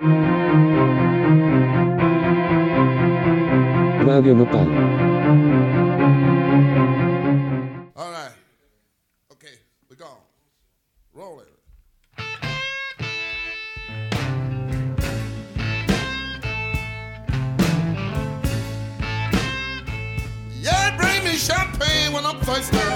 Radio Nopal. All right. Okay, we go. Roll it. Yeah, bring me champagne when I'm thirsty.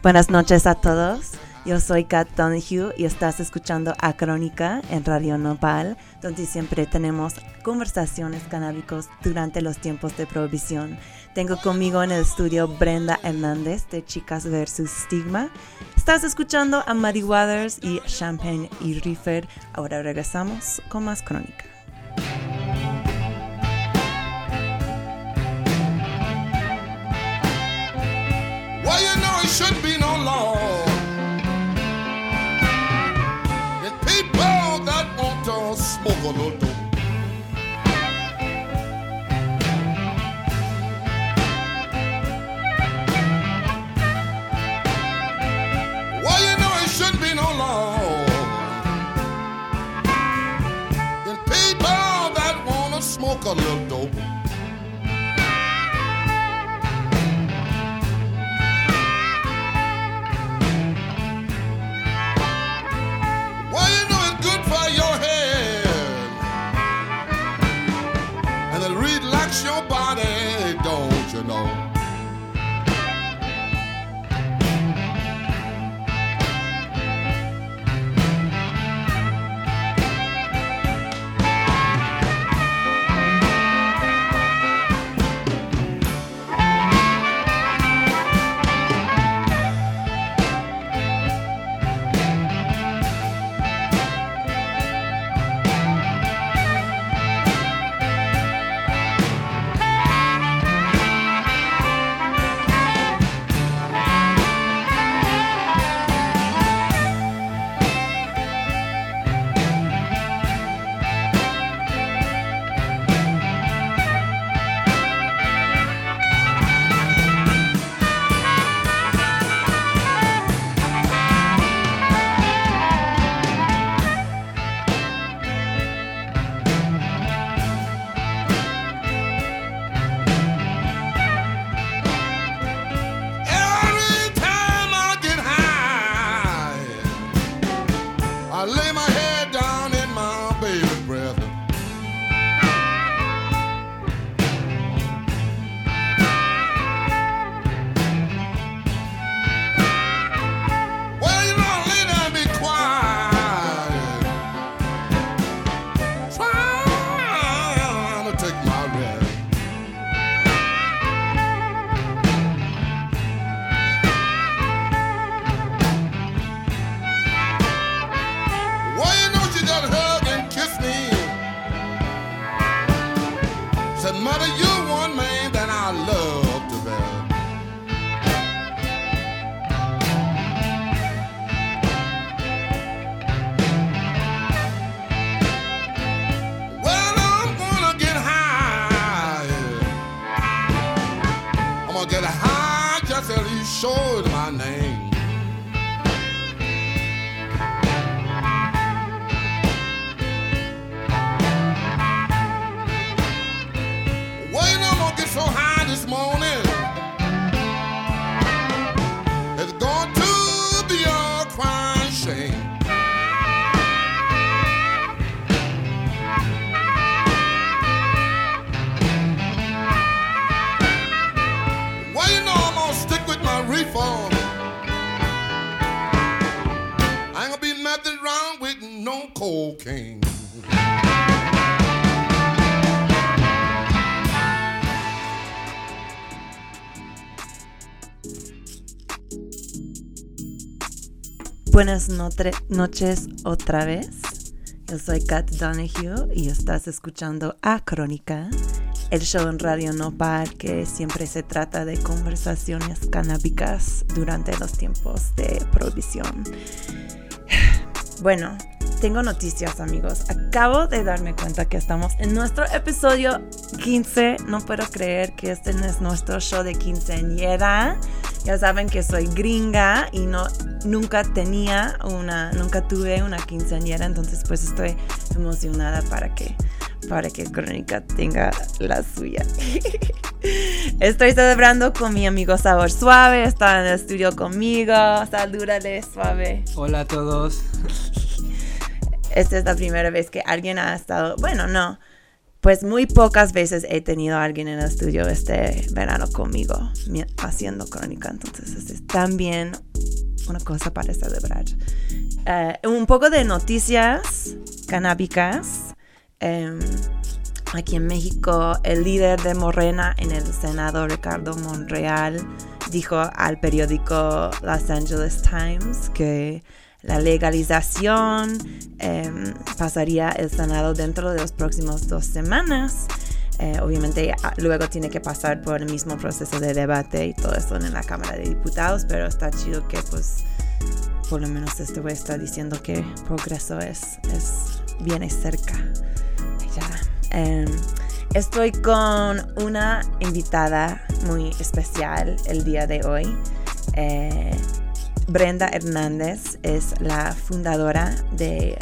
Buenas noches a todos. Yo soy Kat Donahue y estás escuchando a Crónica en Radio Nopal, donde siempre tenemos conversaciones canábicos durante los tiempos de prohibición. Tengo conmigo en el estudio Brenda Hernández de Chicas vs. Stigma. Estás escuchando a Muddy Waters y Champagne y Reefer. Ahora regresamos con más Crónica. Shouldn't be no law. And people that want to smoke a little Said, Mother, you're one man that I love to bear. Well, I'm gonna get high. I'm gonna get high just as he showed Buenas noches otra vez. Yo soy Kat Donahue y estás escuchando A Crónica el show en Radio Nopal que siempre se trata de conversaciones canábicas durante los tiempos de prohibición. Bueno, tengo noticias amigos. Acabo de darme cuenta que estamos en nuestro episodio 15. No puedo creer que este no es nuestro show de quinceañera. Ya saben que soy gringa y no nunca tenía una, nunca tuve una quinceañera, entonces pues estoy emocionada para que para que Crónica tenga la suya. Estoy celebrando con mi amigo Sabor Suave, está en el estudio conmigo. Salúdale, Suave. Hola a todos. Esta es la primera vez que alguien ha estado, bueno, no, pues muy pocas veces he tenido a alguien en el estudio este verano conmigo haciendo crónica, entonces es también una cosa para celebrar. Eh, un poco de noticias canábicas. Em, aquí en México, el líder de Morena en el Senado, Ricardo Monreal, dijo al periódico Los Angeles Times que la legalización em, pasaría el Senado dentro de los próximos dos semanas. Eh, obviamente ah, luego tiene que pasar por el mismo proceso de debate y todo eso en la Cámara de Diputados, pero está chido que pues por lo menos este güey está diciendo que progreso es, es viene cerca. Em, estoy con una invitada muy especial el día de hoy. Eh, Brenda Hernández es la fundadora de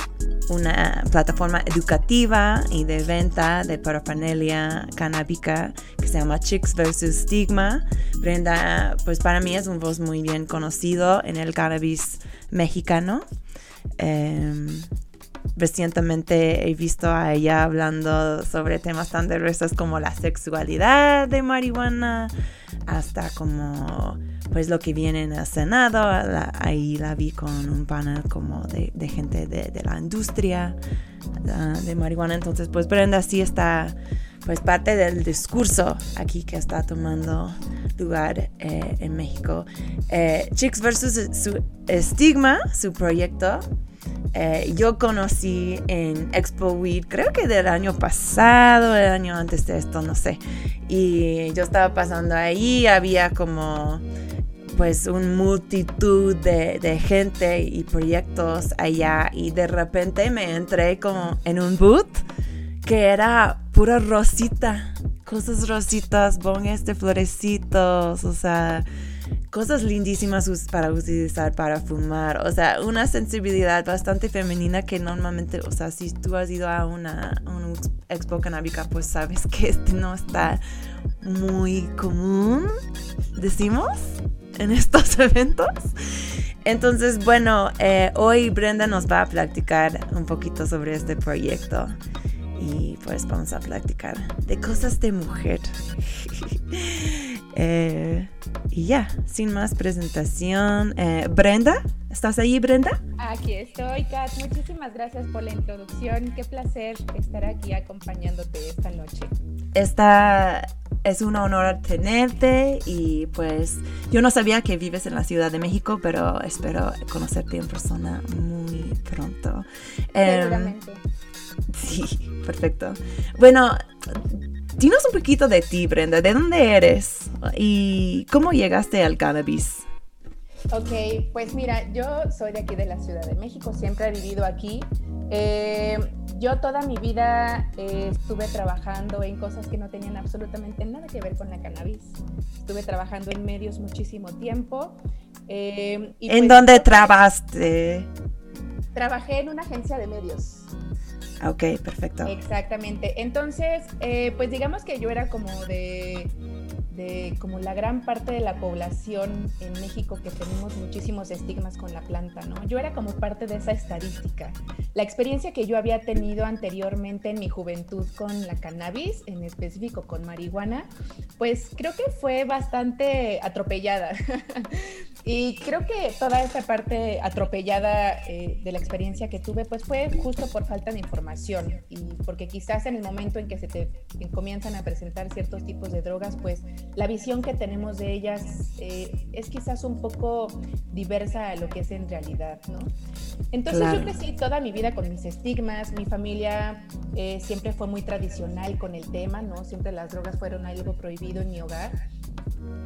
una plataforma educativa y de venta de parafernalia canábica que se llama Chicks vs. Stigma. Brenda, pues para mí es un voz muy bien conocido en el cannabis mexicano. Em, recientemente he visto a ella hablando sobre temas tan diversos como la sexualidad de marihuana, hasta como pues lo que viene en el Senado. ahí la vi con un panel como de, gente de, la industria de marihuana. Entonces pues Brenda sí está pues parte del discurso aquí que está tomando lugar eh, en México. Eh, Chicks versus su estigma, su proyecto, eh, yo conocí en Expo Weed, creo que del año pasado, el año antes de esto, no sé. Y yo estaba pasando ahí, había como pues una multitud de, de, gente y proyectos allá y de repente me entré como en un booth que era pura rosita, cosas rositas, bonges de florecitos, o sea, cosas lindísimas para utilizar para fumar. O sea, una sensibilidad bastante femenina que normalmente, o sea, si tú has ido a una, expo canábica, pues sabes que este no está muy común, decimos, en estos eventos. Entonces, bueno, eh, hoy Brenda nos va a platicar un poquito sobre este proyecto y pues vamos a platicar de cosas de mujer. Eh, y ya, sin más presentación. Eh, Brenda, ¿estás ahí, Brenda? Aquí estoy, Kat. Muchísimas gracias por la introducción. Qué placer estar aquí acompañándote esta noche. Esta es un honor tenerte y pues yo no sabía que vives en la Ciudad de México, pero espero conocerte en persona muy pronto. Em, Seguramente. sí, perfecto. Bueno, dinos un poquito de ti, Brenda. ¿De dónde eres? ¿Y cómo llegaste al cannabis? Ok, pues mira, yo soy de aquí de la Ciudad de México, siempre he vivido aquí. Eh, yo toda mi vida eh, estuve trabajando en cosas que no tenían absolutamente nada que ver con la cannabis. Estuve trabajando en medios muchísimo tiempo. Eh, ¿En pues dónde trabajaste? Trabajé en una agencia de medios. Ok, perfecto. Exactamente. Entonces, eh, pues digamos que yo era como de, de, como la gran parte de la población en México que tenemos muchísimos estigmas con la planta, ¿no? Yo era como parte de esa estadística. La experiencia que yo había tenido anteriormente en mi juventud con la cannabis, en específico con marihuana, pues creo que fue bastante atropellada. Y creo que toda esta parte atropellada eh, de la experiencia que tuve, pues fue justo por falta de información y porque quizás en el momento en que se te comienzan a presentar ciertos tipos de drogas, pues la visión que tenemos de ellas eh, es quizás un poco diversa a lo que es en realidad, ¿no? Entonces yo crecí toda mi vida con mis estigmas, mi familia eh, siempre fue muy tradicional con el tema, ¿no? Siempre las drogas fueron algo prohibido en mi hogar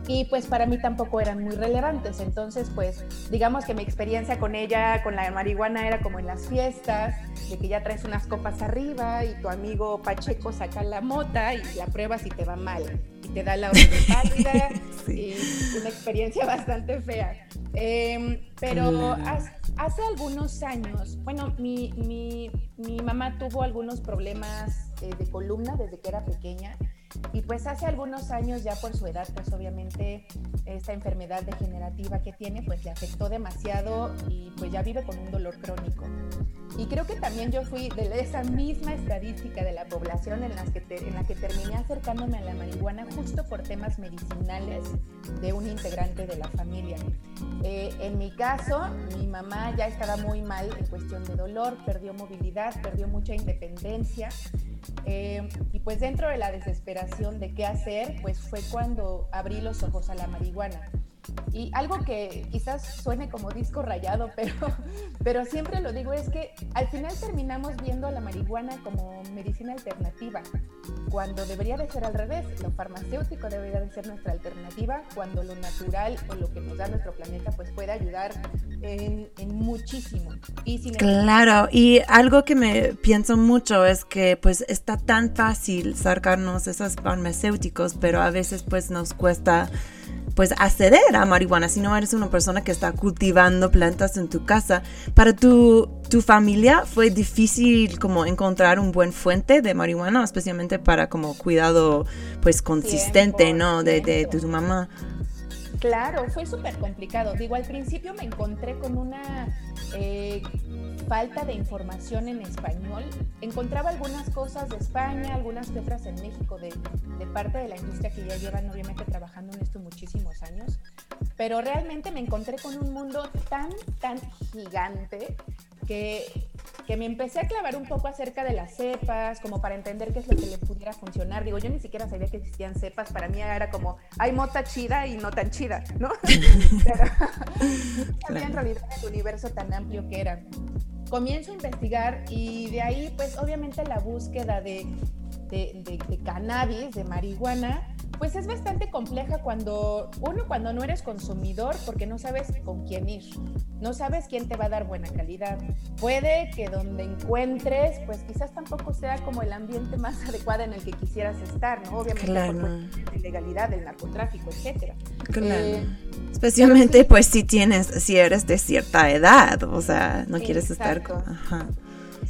y pues para mí tampoco eran muy relevantes. Entonces, pues digamos que mi experiencia con ella, con la marihuana, era como en las fiestas, de que ya traes unas copas arriba y tu amigo Pacheco saca la mota y la pruebas y te va mal y te da la orden pálida. Y una experiencia bastante fea. Em, pero hace, algunos años, bueno, mi, mi, mi mamá tuvo algunos problemas eh, de columna desde que era pequeña y pues hace algunos años ya por su edad, pues obviamente esta enfermedad degenerativa que tiene, pues le afectó demasiado y pues ya vive con un dolor crónico. Y creo que también yo fui de esa misma estadística de la población en, las que en la que terminé acercándome a la marihuana justo por temas medicinales de un integrante de la familia. Eh, en mi caso, mi mamá ya estaba muy mal en cuestión de dolor, perdió movilidad, perdió mucha independencia eh, y pues dentro de la desesperación de qué hacer, pues fue cuando abrí los ojos a la marihuana. Y algo que quizás suene como disco rayado, pero, pero siempre lo digo, es que al final terminamos viendo a la marihuana como medicina alternativa, cuando debería de ser al revés. Lo farmacéutico debería de ser nuestra alternativa, cuando lo natural o lo que nos da nuestro planeta pues puede ayudar en, muchísimo. Y claro, y algo que me pienso mucho es que pues está tan fácil sacarnos esos farmacéuticos, pero a veces pues nos cuesta pues acceder a marihuana si no eres una persona que está cultivando plantas en tu casa. Para tu, tu familia fue difícil como encontrar un buen fuente de marihuana, especialmente para como cuidado pues consistente, ¿no? De, de, de tu mamá. Claro, fue súper complicado. Digo, al principio me encontré con una eh, falta de información en español. Encontraba algunas cosas de España, algunas que en México, de, de, parte de la industria que ya llevan obviamente trabajando en esto muchísimos años. Pero realmente me encontré con un mundo tan, tan gigante que que me empecé a clavar un poco acerca de las cepas, como para entender qué es lo que le pudiera funcionar. Digo, yo ni siquiera sabía que existían cepas, para mí era como, hay mota chida y no tan chida, ¿no? Pero sabía en realidad el universo tan amplio que era. Comienzo a investigar y de ahí, pues obviamente la búsqueda de, de, de cannabis, de marihuana, pues es bastante compleja cuando uno cuando no eres consumidor porque no sabes con quién ir, no sabes quién te va a dar buena calidad. Puede que donde encuentres, pues quizás tampoco sea como el ambiente más adecuado en el que quisieras estar, ¿no? Obviamente claro. por ilegalidad, el narcotráfico, etcétera. Claro. Eh, Especialmente pues si tienes, si eres de cierta edad, o sea, no quieres estar con... Ajá.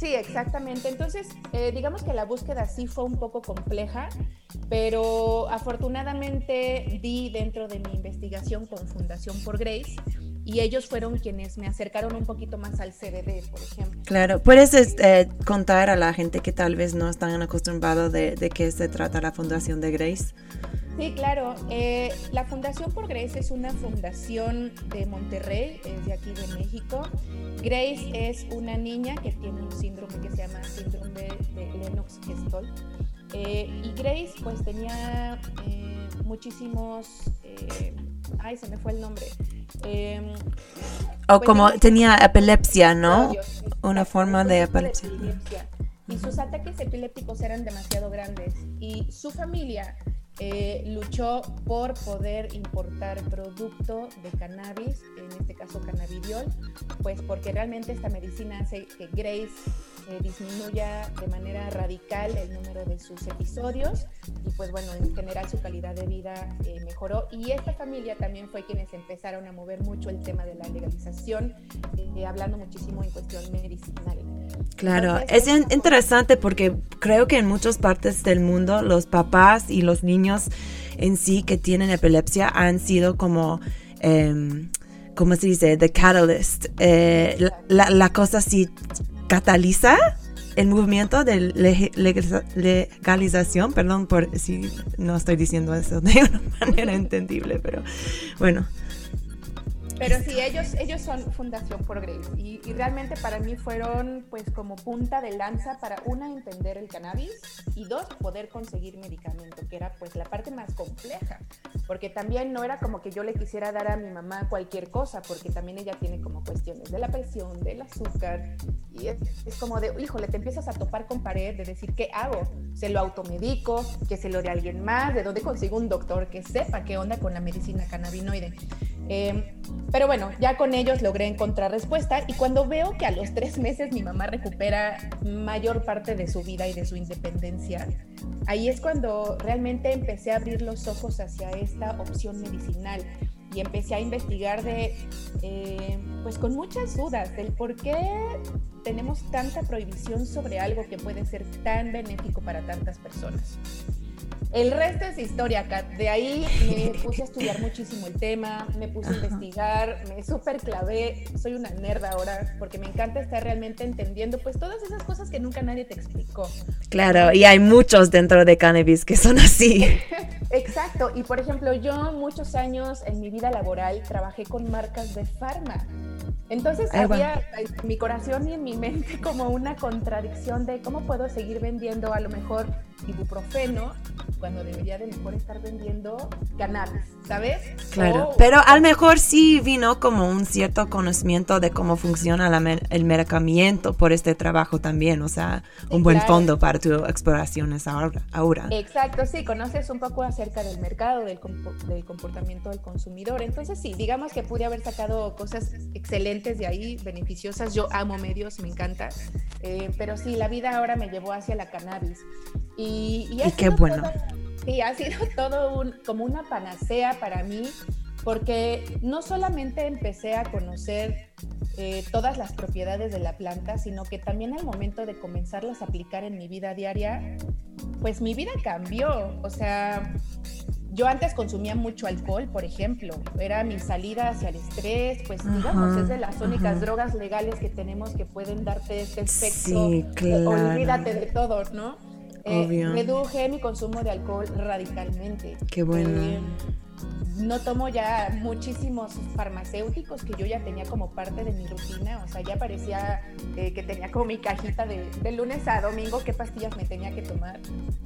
Sí, exactamente. Entonces, eh, digamos que la búsqueda sí fue un poco compleja, pero afortunadamente di dentro de mi investigación con Fundación por Grace y ellos fueron quienes me acercaron un poquito más al CBD, por ejemplo. Claro, ¿puedes este, contar a la gente que tal vez no están acostumbrados de, de qué se trata la Fundación de Grace? Sí, claro. Eh, la Fundación por Grace es una fundación de Monterrey, es de aquí de México. Grace es una niña que tiene un síndrome que se llama síndrome de, Lennox-Gastaut. Eh, y Grace pues tenía eh, muchísimos... ay, se me fue el nombre. Em, o pues, como tenía epilepsia, ¿no? Una forma de epilepsia. Y sus ataques epilépticos eran demasiado grandes. Y su familia eh, luchó por poder importar producto de cannabis, en este caso cannabidiol, pues porque realmente esta medicina hace que Grace eh, disminuya de manera radical el número de sus episodios y pues bueno, en general su calidad de vida eh, mejoró. Y esta familia también fue quienes empezaron a mover mucho el tema de la legalización, hablando muchísimo en cuestión medicinal. Claro, es interesante porque creo que en muchas partes del mundo los papás y los niños en sí que tienen epilepsia han sido como, eh, ¿cómo se dice? The catalyst. Eh, la, la, cosa así cataliza el movimiento de legalización, perdón por si no estoy diciendo eso de una manera entendible, pero bueno. Pero sí, ellos, ellos son Fundación Progress y, y, realmente para mí fueron pues como punta de lanza para una, entender el cannabis y dos, poder conseguir medicamento, que era pues la parte más compleja, porque también no era como que yo le quisiera dar a mi mamá cualquier cosa, porque también ella tiene como cuestiones de la presión, del azúcar, y es, es como de, híjole, te empiezas a topar con pared de decir, ¿qué hago? ¿Se lo automedico? ¿Que se lo de alguien más? ¿De dónde consigo un doctor que sepa qué onda con la medicina cannabinoide? Eh, pero bueno, ya con ellos logré encontrar respuesta y cuando veo que a los tres meses mi mamá recupera mayor parte de su vida y de su independencia, ahí es cuando realmente empecé a abrir los ojos hacia esta opción medicinal y empecé a investigar de, eh, pues con muchas dudas del por qué tenemos tanta prohibición sobre algo que puede ser tan benéfico para tantas personas. El resto es historia, Kat. De ahí me puse a estudiar muchísimo el tema, me puse a investigar, me súper clavé. Soy una nerd ahora porque me encanta estar realmente entendiendo pues todas esas cosas que nunca nadie te explicó. Claro, y hay muchos dentro de cannabis que son así. Exacto, y por ejemplo, yo muchos años en mi vida laboral trabajé con marcas de farma. Entonces había en mi corazón y en mi mente como una contradicción de cómo puedo seguir vendiendo a lo mejor ibuprofeno cuando debería de mejor estar vendiendo cannabis, ¿sabes? Claro, O- pero a lo mejor sí vino como un cierto conocimiento de cómo funciona la el medicamento por este trabajo también, o sea, un buen claro. fondo para tus exploraciones ahora. ahora. Exacto, sí, conoces un poco acerca del mercado, del, compo- del comportamiento del consumidor. Entonces, sí, digamos que pude haber sacado cosas excelentes de ahí, beneficiosas. Yo amo medios, me encanta. Eh, pero sí, la vida ahora me llevó hacia la cannabis. Y, y ha Y qué bueno. todo- sí, ha sido todo un, como una panacea para mí, porque no solamente empecé a conocer eh, todas las propiedades de la planta, sino que también al momento de comenzarlas a aplicar en mi vida diaria, pues mi vida cambió. O sea, yo antes consumía mucho alcohol, por ejemplo. Era mi salida hacia el estrés, pues digamos, es de las únicas ajá. drogas legales que tenemos que pueden darte este efecto. Sí, eh, claro. Olvídate de todo, ¿no? Eh, reduje mi consumo de alcohol radicalmente. Qué bueno. Eh, no tomo ya muchísimos farmacéuticos que yo ya tenía como parte de mi rutina, o sea, ya parecía eh, que tenía como mi cajita de, de lunes a domingo, qué pastillas me tenía que tomar.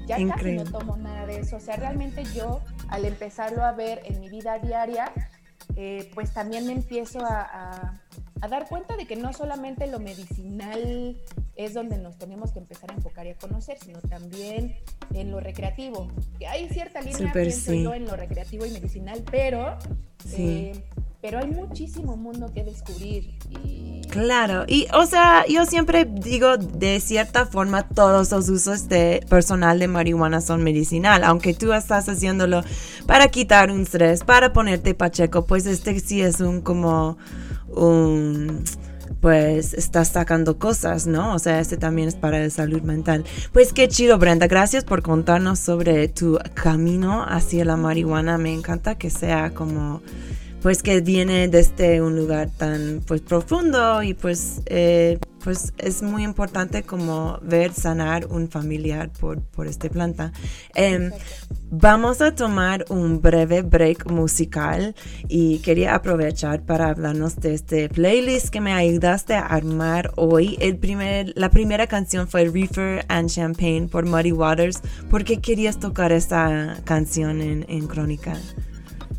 Ya Increíble. casi no tomo nada de eso, o sea, realmente yo al empezarlo a ver en mi vida diaria, eh, pues también me empiezo a, a- a dar cuenta de que no solamente lo medicinal es donde nos tenemos que empezar a enfocar y a conocer, sino también en lo recreativo. Que hay cierta línea, pienso sí. yo, en lo recreativo y medicinal, pero, Sí. eh, pero hay muchísimo mundo que descubrir. Y, Claro, y o sea, yo siempre digo, de cierta forma, todos los usos de personal de marihuana son medicinal, aunque tú estás haciéndolo para quitar un estrés, para ponerte pacheco, pues este sí es un como pues estás sacando cosas, ¿no? O sea, este también es para la salud mental. Pues qué chido, Brenda. Gracias por contarnos sobre tu camino hacia la marihuana. Me encanta que sea como pues que viene desde un lugar tan pues profundo y pues eh, pues es muy importante como ver sanar un familiar por, por esta planta. Em, vamos a tomar un breve break musical y quería aprovechar para hablarnos de este playlist que me ayudaste a armar hoy. El primer, la primera canción fue Reefer and Champagne por Muddy Waters. ¿Por qué querías tocar esta canción en, en Crónica?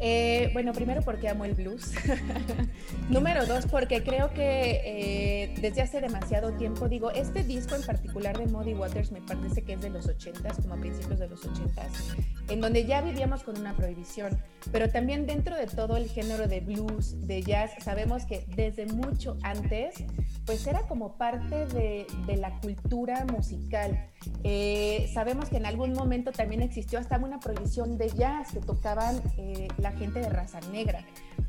Eh, bueno, primero porque amo el blues. Número dos, porque creo que eh, desde hace demasiado tiempo, digo, este disco en particular de Muddy Waters me parece que es de los 80s, como a principios de los 80s, en donde ya vivíamos con una prohibición, pero también dentro de todo el género de blues, de jazz, sabemos que desde mucho antes, pues era como parte de, de la cultura musical. Eh, sabemos que en algún momento también existió hasta una prohibición de jazz que tocaban eh, la gente de raza negra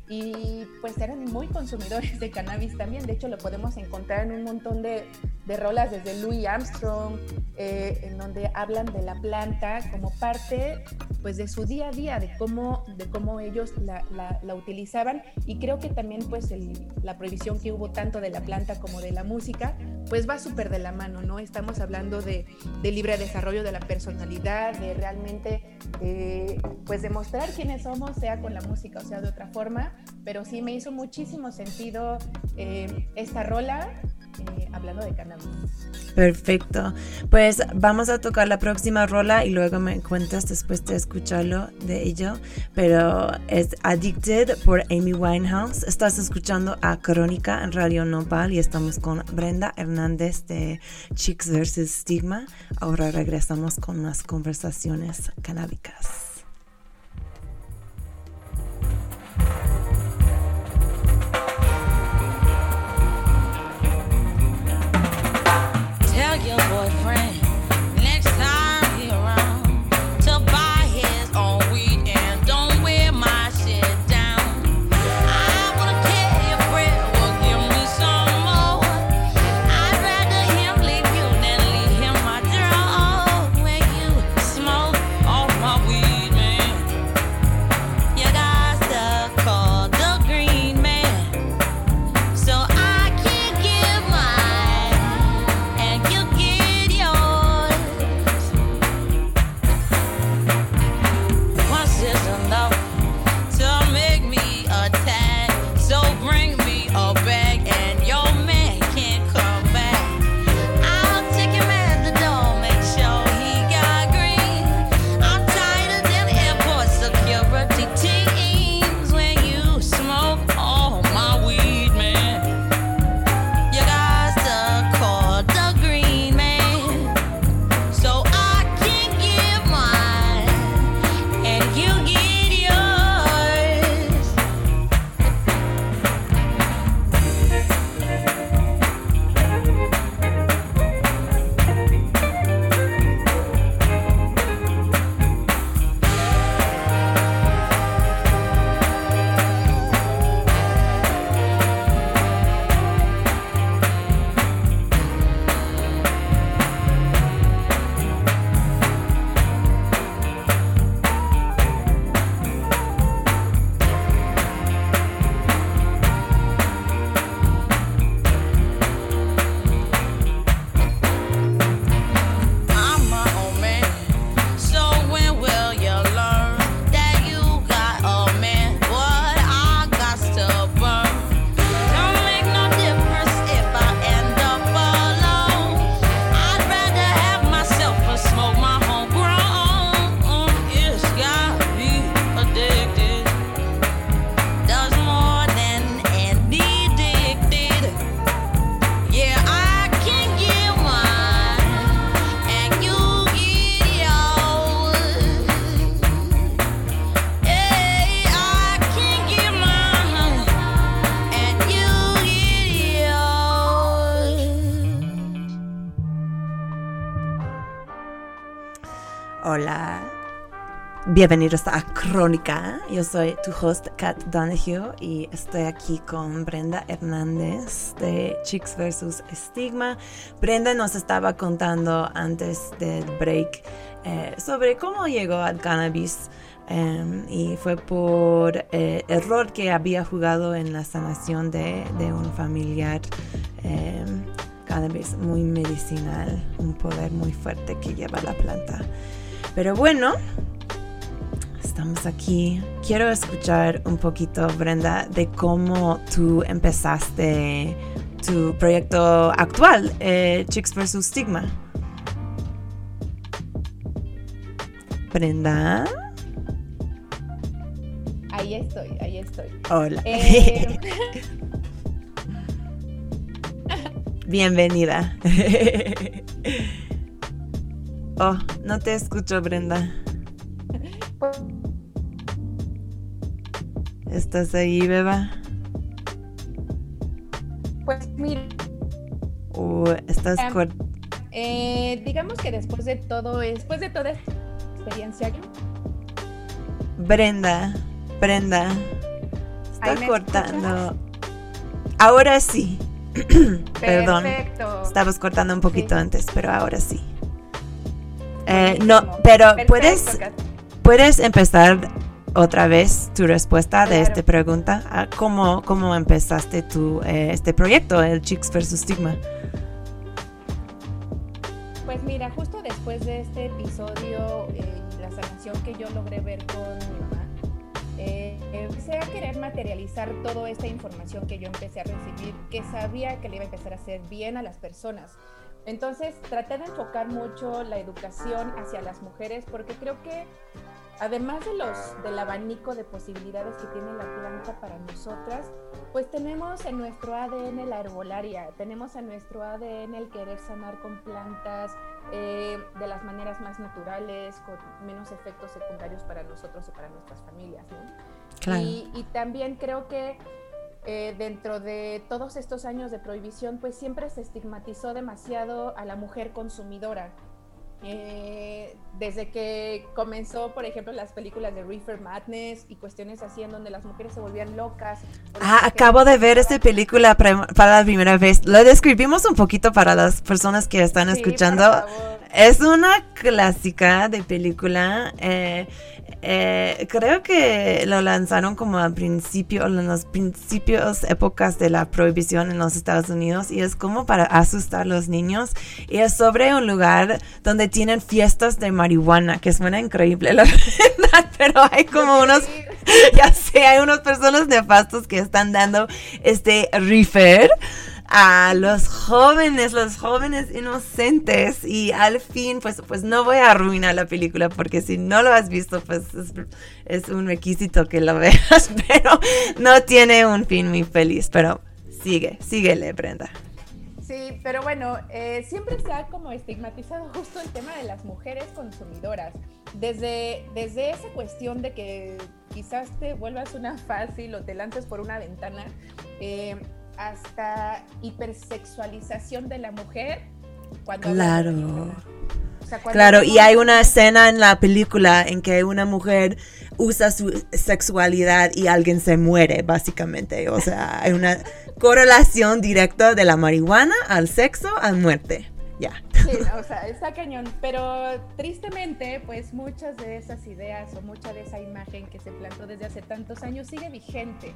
y pues eran muy consumidores de cannabis también. De hecho, lo podemos encontrar en un montón de, de rolas desde Louis Armstrong, eh, en donde hablan de la planta como parte pues de su día a día, de cómo, de cómo ellos la, la, la utilizaban. Y creo que también pues el, la prohibición que hubo tanto de la planta como de la música, pues va súper de la mano, ¿no? Estamos hablando de, de, libre desarrollo de la personalidad, de realmente, eh, pues demostrar quiénes somos, con la música o sea de otra forma, pero sí me hizo muchísimo sentido eh, esta rola eh, hablando de cannabis. Perfecto. Pues vamos a tocar la próxima rola y luego me cuentas después de escucharlo de ello. Pero es Addicted por Amy Winehouse. Estás escuchando a Crónica en Radio Nopal y estamos con Brenda Hernández de Chicks vs. Stigma. Ahora regresamos con unas conversaciones canábicas. Thank you. Bienvenidos a Crónica. Yo soy tu host, Kat Donahue, y estoy aquí con Brenda Hernández de Chicks vs. Stigma. Brenda nos estaba contando antes del break eh, sobre cómo llegó al cannabis. Em, y fue por eh, el rol que había jugado en la sanación de, un familiar. Em, cannabis muy medicinal, un poder muy fuerte que lleva la planta. Pero bueno, estamos aquí. Quiero escuchar un poquito, Brenda, de cómo tú empezaste tu proyecto actual, eh, Chicks vs. Stigma. Brenda. Ahí estoy, ahí estoy. Hola. Eh, Bienvenida. oh, no te escucho, Brenda. ¿Estás ahí, Beba? Pues mira. estás em, eh, digamos que después de todo, después de toda esta experiencia. Brenda, Brenda, está cortando. ahora sí. Perdón. Estabas cortando un poquito antes, pero ahora sí. Eh, no, pero puedes, puedes empezar otra vez tu respuesta de esta pregunta. ¿Cómo, cómo empezaste tu, eh, este proyecto, el Chicks vs. Stigma? Pues mira, justo después de este episodio, eh, la sanación que yo logré ver con mi mamá, eh, empecé a querer materializar toda esta información que yo empecé a recibir, que sabía que le iba a empezar a hacer bien a las personas. Entonces traté de enfocar mucho la educación hacia las mujeres porque creo que además de los, del abanico de posibilidades que tiene la planta para nosotras, pues tenemos en nuestro ADN la herbolaria, tenemos en nuestro ADN el querer sanar con plantas eh, de las maneras más naturales, con menos efectos secundarios para nosotros y para nuestras familias. Y, y, también creo que eh, dentro de todos estos años de prohibición, pues siempre se estigmatizó demasiado a la mujer consumidora. Eh, desde que comenzó, por ejemplo, las películas de Reefer Madness y cuestiones así en donde las mujeres se volvían locas. Ah, acabo de ver esta película para la primera vez. Lo describimos un poquito para las personas que están escuchando. Es una clásica de película. Eh, eh, creo que lo lanzaron como al principio, en los principios, épocas de la prohibición en los Estados Unidos y es como para asustar a los niños. Y es sobre un lugar donde tienen fiestas de marihuana, que suena increíble la verdad, pero hay como unos, ya sé, hay unas personas nefastos que están dando este refer a los jóvenes, los jóvenes inocentes y al fin, pues, pues no voy a arruinar la película porque si no lo has visto, pues es, un requisito que lo veas, pero no tiene un fin muy feliz, pero sigue, síguele, Brenda. Sí, pero bueno, eh, siempre se ha como estigmatizado justo el tema de las mujeres consumidoras. Desde, desde esa cuestión de que quizás te vuelvas una fácil o te lances por una ventana, eh, hasta hipersexualización de la mujer. claro. claro, y hay una escena en la película en que una mujer usa su sexualidad y alguien se muere, básicamente. O sea, hay una correlación directa de la marihuana al sexo, a muerte. Ya. Sí, o sea, está cañón. Pero tristemente, pues muchas de esas ideas o mucha de esa imagen que se plantó desde hace tantos años sigue vigente.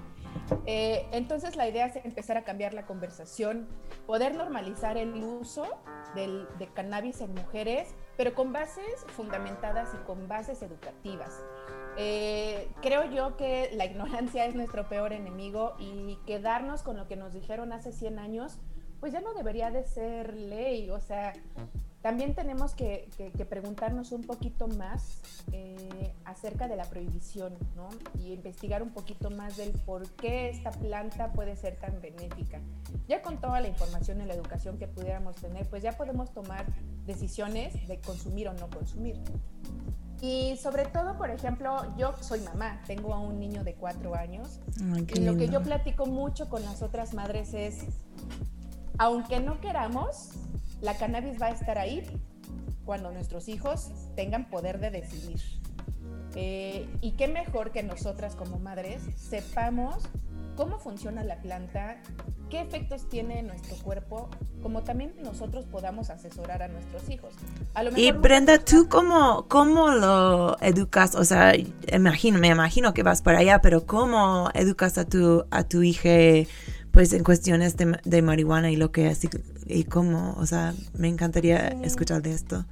Eh, entonces la idea es empezar a cambiar la conversación, poder normalizar el uso del, de cannabis en mujeres, pero con bases fundamentadas y con bases educativas. Eh, creo yo que la ignorancia es nuestro peor enemigo y quedarnos con lo que nos dijeron hace 100 años pues ya no debería de ser ley. O sea, también tenemos que, preguntarnos un poquito más eh, acerca de la prohibición, ¿no? Y investigar un poquito más del por qué esta planta puede ser tan benéfica. Ya con toda la información y la educación que pudiéramos tener, pues ya podemos tomar decisiones de consumir o no consumir. Y sobre todo, por ejemplo, yo soy mamá, tengo a un niño de cuatro años. y lo que yo platico mucho con las otras madres es, aunque no queramos, la cannabis va a estar ahí cuando nuestros hijos tengan poder de decidir. Eh, y qué mejor que nosotras como madres sepamos cómo funciona la planta, qué efectos tiene en nuestro cuerpo, como también nosotros podamos asesorar a nuestros hijos. y Brenda, ¿tú cómo, cómo lo educas? O sea, imagino, me imagino que vas por allá, pero ¿cómo educas a tu, a tu hija? Pues en cuestiones de, marihuana y lo que es y, cómo, o sea, me encantaría escuchar de esto.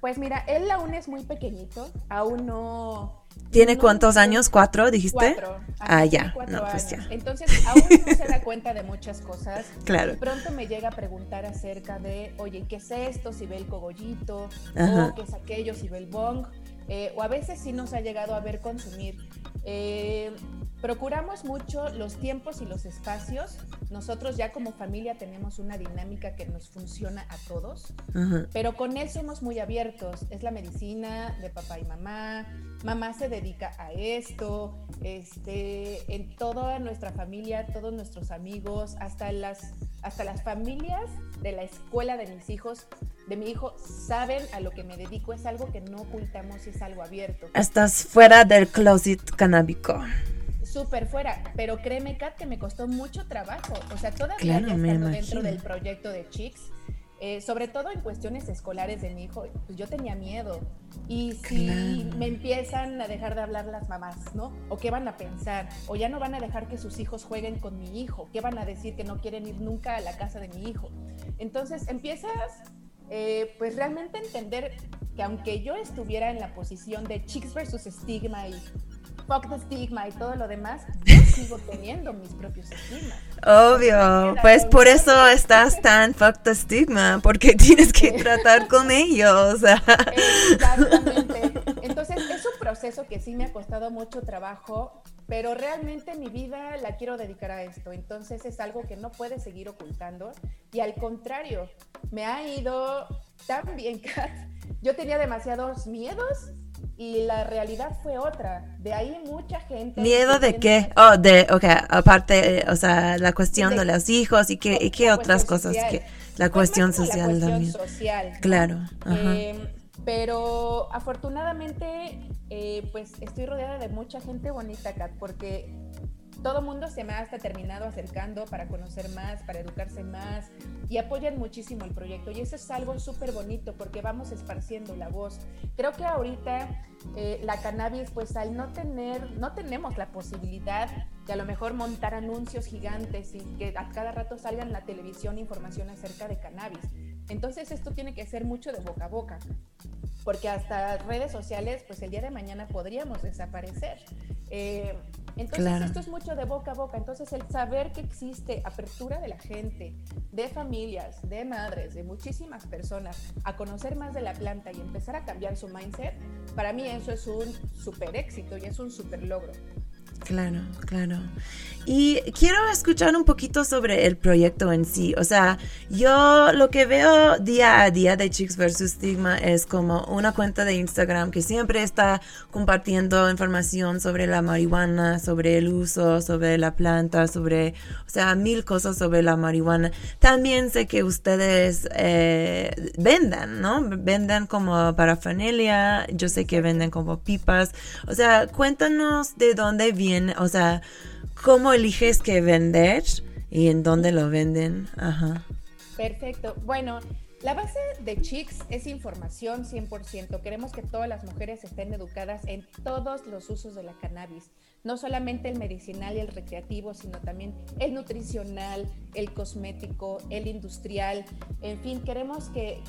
Pues mira, él aún es muy pequeñito, aún no... ¿Tiene cuántos años? ¿Cuatro, dijiste? Cuatro. ah, ya. No, pues ya. Entonces, aún no se da cuenta de muchas cosas. Claro. Y pronto me llega a preguntar acerca de, oye, ¿qué es esto? Si ve el cogollito, o qué es aquello, si ve el bong. Eh, o a veces sí nos ha llegado a ver consumir. Eh, procuramos mucho los tiempos y los espacios. Nosotros ya como familia tenemos una dinámica que nos funciona a todos, pero con él somos muy abiertos. Es la medicina de papá y mamá. Mamá se dedica a esto. Este, en toda nuestra familia, todos nuestros amigos, hasta las, hasta las familias de la escuela de mis hijos, de mi hijo, saben a lo que me dedico. Es algo que no ocultamos, es algo abierto. Estás fuera del closet canábico súper fuera, pero créeme, Kat, que me costó mucho trabajo. O sea, todavía estando dentro del proyecto de Chicks, eh, sobre todo en cuestiones escolares de mi hijo, pues yo tenía miedo. Y si me empiezan a dejar de hablar las mamás, ¿no? O qué van a pensar, o ya no van a dejar que sus hijos jueguen con mi hijo, qué van a decir que no quieren ir nunca a la casa de mi hijo. Entonces empiezas eh, pues realmente entender que aunque yo estuviera en la posición de chicks versus stigma y fuck the stigma y todo lo demás, yo sigo teniendo mis propios estigmas. Obvio, pues por eso estás tan fuck the stigma, porque tienes que tratar con ellos. Exactamente. Entonces es un proceso que sí me ha costado mucho trabajo, pero realmente mi vida la quiero dedicar a esto. Entonces es algo que no puede seguir ocultando y al contrario, me ha ido tan bien, Kat. Yo tenía demasiados miedos y la realidad fue otra. De ahí mucha gente... ¿Miedo de qué? Oh, de, ok, aparte, o sea, la cuestión de, los hijos y qué, y qué otras cosas. Que, la cuestión social la también. social. Claro. Eh, pero afortunadamente, eh, pues estoy rodeada de mucha gente bonita, Kat, porque todo mundo se me ha hasta terminado acercando para conocer más, para educarse más y apoyan muchísimo el proyecto. Y eso es algo súper bonito porque vamos esparciendo la voz. Creo que ahorita eh, la cannabis, pues al no tener, no tenemos la posibilidad de a lo mejor montar anuncios gigantes y que a cada rato salga en la televisión información acerca de cannabis. Entonces esto tiene que ser mucho de boca a boca porque hasta redes sociales, pues el día de mañana podríamos desaparecer. Eh, entonces esto es mucho de boca a boca. Entonces el saber que existe apertura de la gente, de familias, de madres, de muchísimas personas a conocer más de la planta y empezar a cambiar su mindset, para mí eso es un súper éxito y es un súper logro. Claro, claro. Y quiero escuchar un poquito sobre el proyecto en sí. O sea, yo lo que veo día a día de Chicks vs. Stigma es como una cuenta de Instagram que siempre está compartiendo información sobre la marihuana, sobre el uso, sobre la planta, sobre, o sea, mil cosas sobre la marihuana. También sé que ustedes eh, venden, ¿no? Venden como parafernalia, yo sé que venden como pipas. O sea, cuéntanos de dónde viene, o sea, cómo eliges qué vender y en dónde lo venden. Ajá. Perfecto. Bueno, la base de Chicks es información 100%. Queremos que todas las mujeres estén educadas en todos los usos de la cannabis. No solamente el medicinal y el recreativo, sino también el nutricional, el cosmético, el industrial. En fin, queremos que,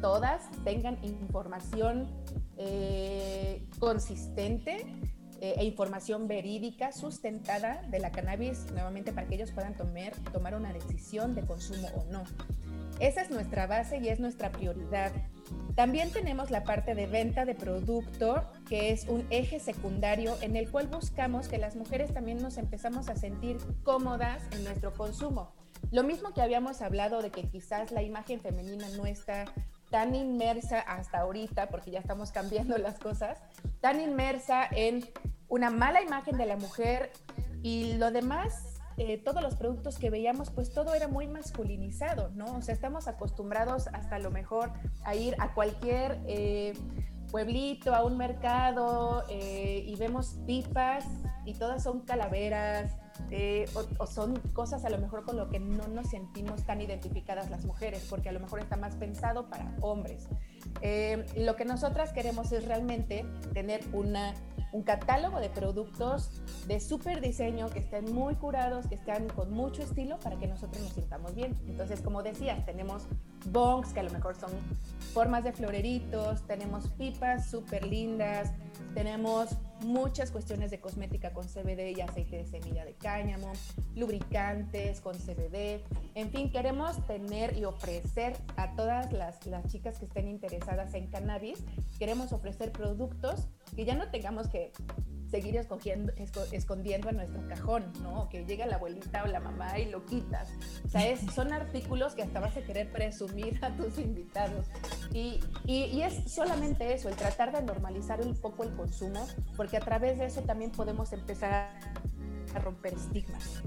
todas tengan información eh, consistente eh, e información verídica, sustentada de la cannabis, nuevamente para que ellos puedan tomar, tomar una decisión de consumo o no. Esa es nuestra base y es nuestra prioridad. También tenemos la parte de venta de producto, que es un eje secundario en el cual buscamos que las mujeres también nos empezamos a sentir cómodas en nuestro consumo. Lo mismo que habíamos hablado de que quizás la imagen femenina no está tan inmersa hasta ahorita, porque ya estamos cambiando las cosas, tan inmersa en una mala imagen de la mujer y lo demás, eh, todos los productos que veíamos, pues todo era muy masculinizado, ¿no? O sea, estamos acostumbrados hasta lo mejor a ir a cualquier eh, pueblito, a un mercado eh, y vemos pipas y todas son calaveras, o, son cosas a lo mejor con lo que no nos sentimos tan identificadas las mujeres, porque a lo mejor está más pensado para hombres. lo que nosotras queremos es realmente tener una un catálogo de productos de súper diseño que estén muy curados, que estén con mucho estilo para que nosotros nos sintamos bien. Entonces, como decías, tenemos bongs que a lo mejor son formas de floreritos, tenemos pipas súper lindas, tenemos muchas cuestiones de cosmética con CBD y aceite de semilla de cáñamo, lubricantes con CBD. En fin, queremos tener y ofrecer a todas las, las chicas que estén interesadas en cannabis, queremos ofrecer productos que ya no tengamos que seguir escogiendo, escondiendo en nuestro cajón, ¿no? Que llega la abuelita o la mamá y lo quitas. O sea, son artículos que hasta vas a querer presumir a tus invitados. Y, y, es solamente eso, el tratar de normalizar un poco el consumo, porque a través de eso también podemos empezar a romper estigmas.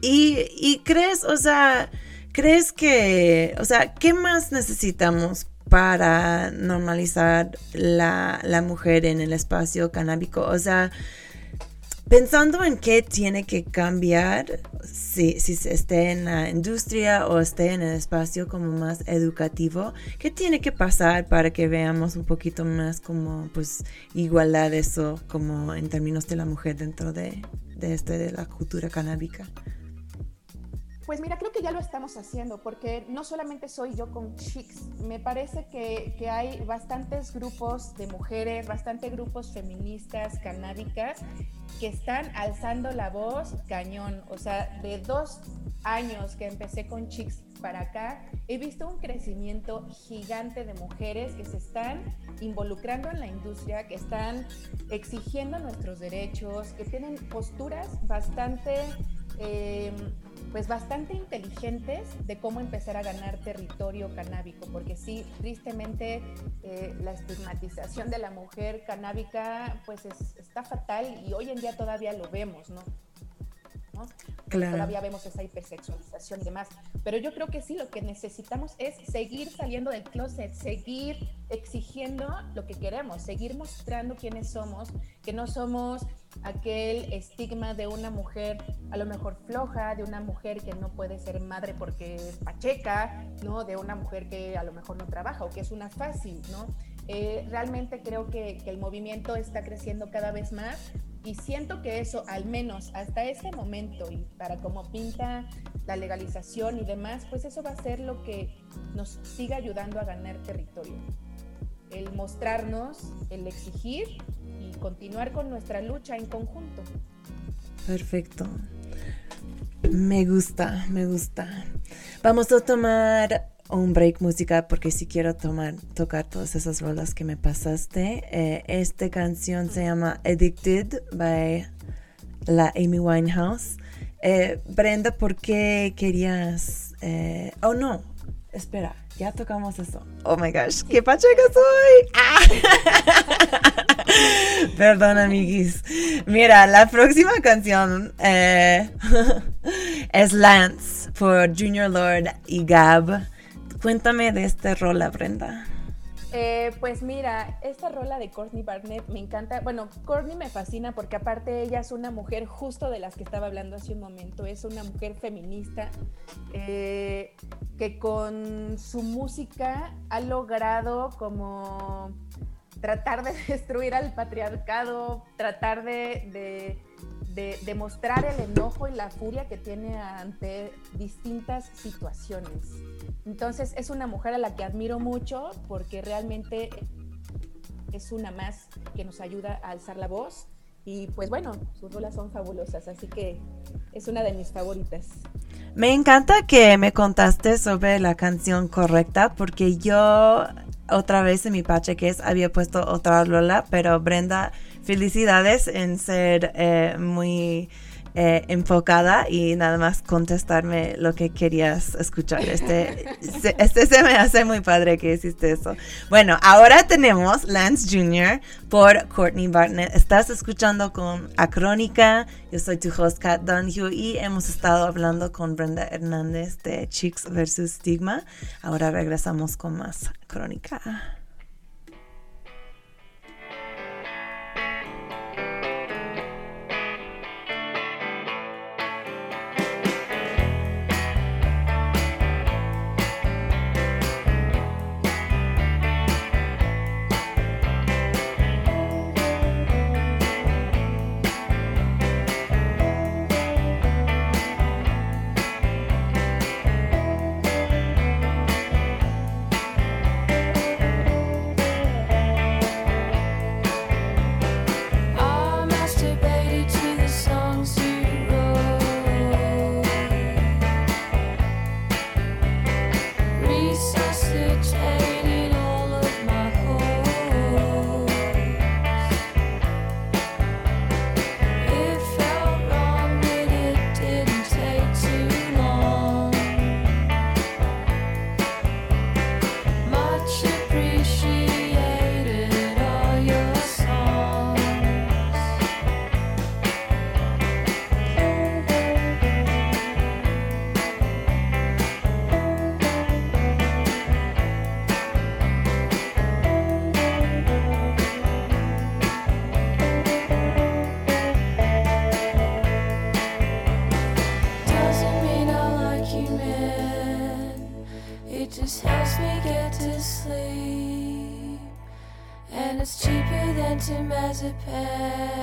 Y, y crees, o sea, crees que, o sea, ¿qué más necesitamos para normalizar la, la mujer en el espacio canábico. O sea, pensando en qué tiene que cambiar, si, si esté en la industria o esté en el espacio como más educativo, ¿qué tiene que pasar para que veamos un poquito más como pues igualdad eso como en términos de la mujer dentro de, de, este, de la cultura canábica? Pues mira, creo que ya lo estamos haciendo, porque no solamente soy yo con Chicks, me parece que, que, hay bastantes grupos de mujeres, bastantes grupos feministas, canábicas, que están alzando la voz cañón. O sea, de dos años que empecé con Chicks para acá, he visto un crecimiento gigante de mujeres que se están involucrando en la industria, que están exigiendo nuestros derechos, que tienen posturas bastante... Eh, pues bastante inteligentes de cómo empezar a ganar territorio canábico, porque sí, tristemente eh, la estigmatización de la mujer canábica pues está fatal y hoy en día todavía lo vemos, ¿no? Todavía vemos esa hipersexualización y demás. Pero yo creo que sí, lo que necesitamos es seguir saliendo del closet, seguir exigiendo lo que queremos, seguir mostrando quiénes somos, que no somos aquel estigma de una mujer a lo mejor floja, de una mujer que no puede ser madre porque es pacheca, ¿no? De una mujer que a lo mejor no trabaja o que es una fácil, ¿no? Eh, realmente creo que, que el movimiento está creciendo cada vez más y siento que eso, al menos hasta este momento, y para cómo pinta la legalización y demás, pues eso va a ser lo que nos siga ayudando a ganar territorio. El mostrarnos, el exigir y continuar con nuestra lucha en conjunto. Perfecto. Me gusta, me gusta. Vamos a tomar un break música porque si quiero tomar, tocar todas esas rolas que me pasaste. Eh, esta canción se llama Addicted by la Amy Winehouse. Eh, Brenda, ¿por qué querías... Eh, oh, no, espera, ya tocamos eso. Oh my gosh, qué pacheca soy. Ah. Perdón, amiguis. Mira, la próxima canción es Lance por Junior Lord y Gab. Cuéntame de esta rola, Brenda. Eh, pues mira, esta rola de Courtney Barnett me encanta. Bueno, Courtney me fascina porque aparte ella es una mujer justo de las que estaba hablando hace un momento. Es una mujer feminista eh, que con su música ha logrado como tratar de destruir al patriarcado, tratar de de, demostrar el enojo y la furia que tiene ante distintas situaciones. Entonces es una mujer a la que admiro mucho porque realmente es una más que nos ayuda a alzar la voz y pues bueno, sus rolas son fabulosas, así que es una de mis favoritas. Me encanta que me contaste sobre la canción correcta porque yo otra vez en mi pache que es había puesto otra Lola, pero Brenda felicidades en ser eh, muy eh, enfocada y nada más contestarme lo que querías escuchar. Este se, este se me hace muy padre que hiciste eso. Bueno, ahora tenemos Lance Jr. por Courtney Barnett. Estás escuchando con Acrónica. Yo soy tu host, Kat Dunhue, y hemos estado hablando con Brenda Hernández de Chicks vs. Stigma. Ahora regresamos con más Crónica. disappear.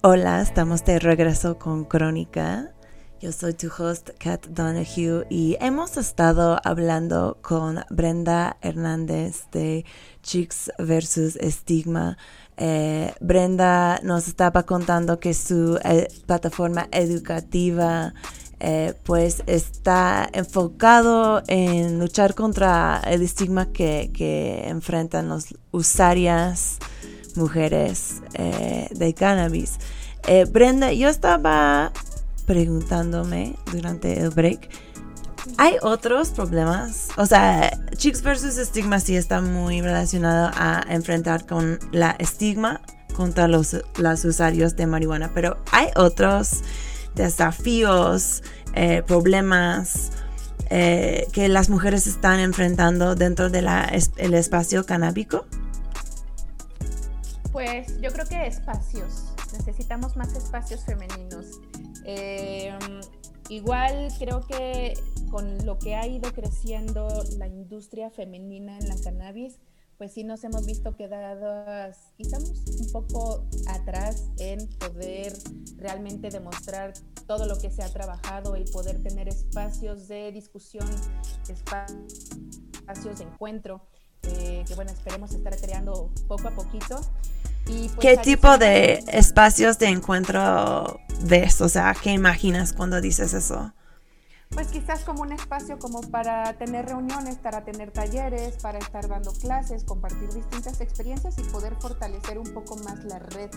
Hola, estamos de regreso con Crónica. Yo soy tu host, Kat Donahue, y hemos estado hablando con Brenda Hernández de Chicks versus Estigma. Eh, Brenda nos estaba contando que su eh, plataforma educativa eh, pues está enfocado en luchar contra el estigma que, que enfrentan los usuarias mujeres eh, de cannabis. Eh, Brenda, yo estaba preguntándome durante el break, ¿hay otros problemas? O sea, Chicks versus Estigma sí está muy relacionado a enfrentar con la estigma contra los, usuarios de marihuana, pero ¿hay otros desafíos, eh, problemas que las mujeres están enfrentando dentro del de espacio canábico? Pues yo creo que espacios. Necesitamos más espacios femeninos. Eh, igual creo que con lo que ha ido creciendo la industria femenina en la cannabis, pues sí nos hemos visto quedadas, estamos un poco atrás en poder realmente demostrar todo lo que se ha trabajado, el poder tener espacios de discusión, espacios de encuentro, eh, que bueno, esperemos estar creando poco a poquito. Y pues ¿Qué tipo de espacios de encuentro ves? O sea, ¿qué imaginas cuando dices eso? Pues quizás como un espacio como para tener reuniones, para tener talleres, para estar dando clases, compartir distintas experiencias y poder fortalecer un poco más la red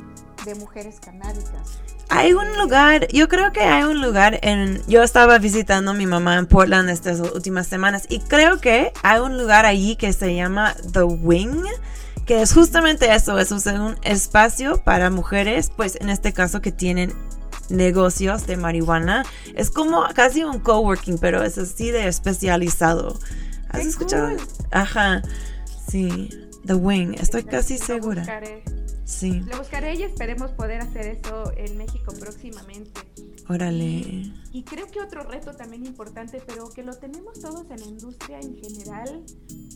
de mujeres canábicas. Hay un lugar, yo creo que hay un lugar en, yo estaba visitando a mi mamá en Portland estas últimas semanas y creo que hay un lugar allí que se llama The Wing que es justamente eso, es un espacio para mujeres, pues en este caso que tienen negocios de marihuana. Es como casi un coworking, pero es así de especializado. ¿Has escuchado? Ajá, sí. The Wing, estoy casi segura. Sí. Lo buscaré y esperemos poder hacer eso en México próximamente. Órale. Y, creo que otro reto también importante, pero que lo tenemos todos en la industria en general,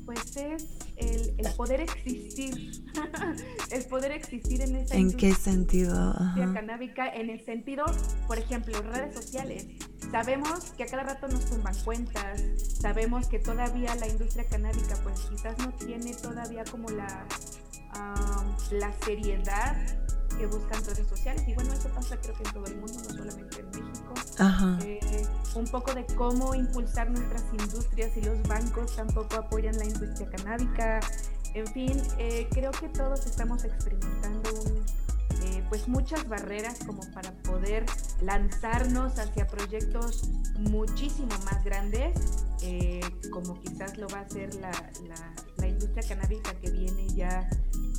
pues es el, poder existir. el poder existir en esa ¿En qué sentido? canábica, en el sentido, por ejemplo, redes sociales. Sabemos que a cada rato nos tumban cuentas, sabemos que todavía la industria canábica pues quizás no tiene todavía como la, la seriedad que buscan redes sociales. Y bueno, eso pasa creo que en todo el mundo, no solamente en México. Eh, un poco de cómo impulsar nuestras industrias y los bancos tampoco apoyan la industria canábica. En fin, eh, creo que todos estamos experimentando eh, pues muchas barreras como para poder lanzarnos hacia proyectos muchísimo más grandes, como quizás lo va a hacer la, la, la industria canábica que viene ya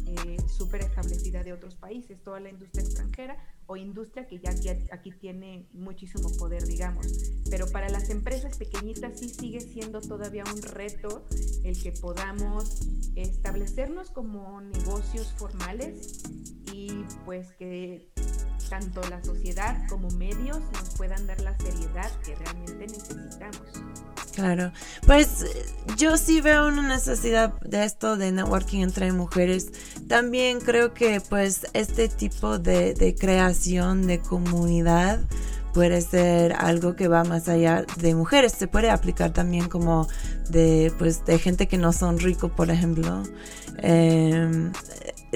eh, súper establecida de otros países, toda la industria extranjera o industria que ya, aquí tiene muchísimo poder, digamos. Pero para las empresas pequeñitas sí sigue siendo todavía un reto el que podamos establecernos como negocios formales y pues que tanto la sociedad como medios nos puedan dar la seriedad que realmente necesitamos. Claro, pues yo sí veo una necesidad de esto de networking entre mujeres. También creo que pues este tipo de, creación de comunidad puede ser algo que va más allá de mujeres. Se puede aplicar también como de pues de gente que no son ricos, por ejemplo. Em,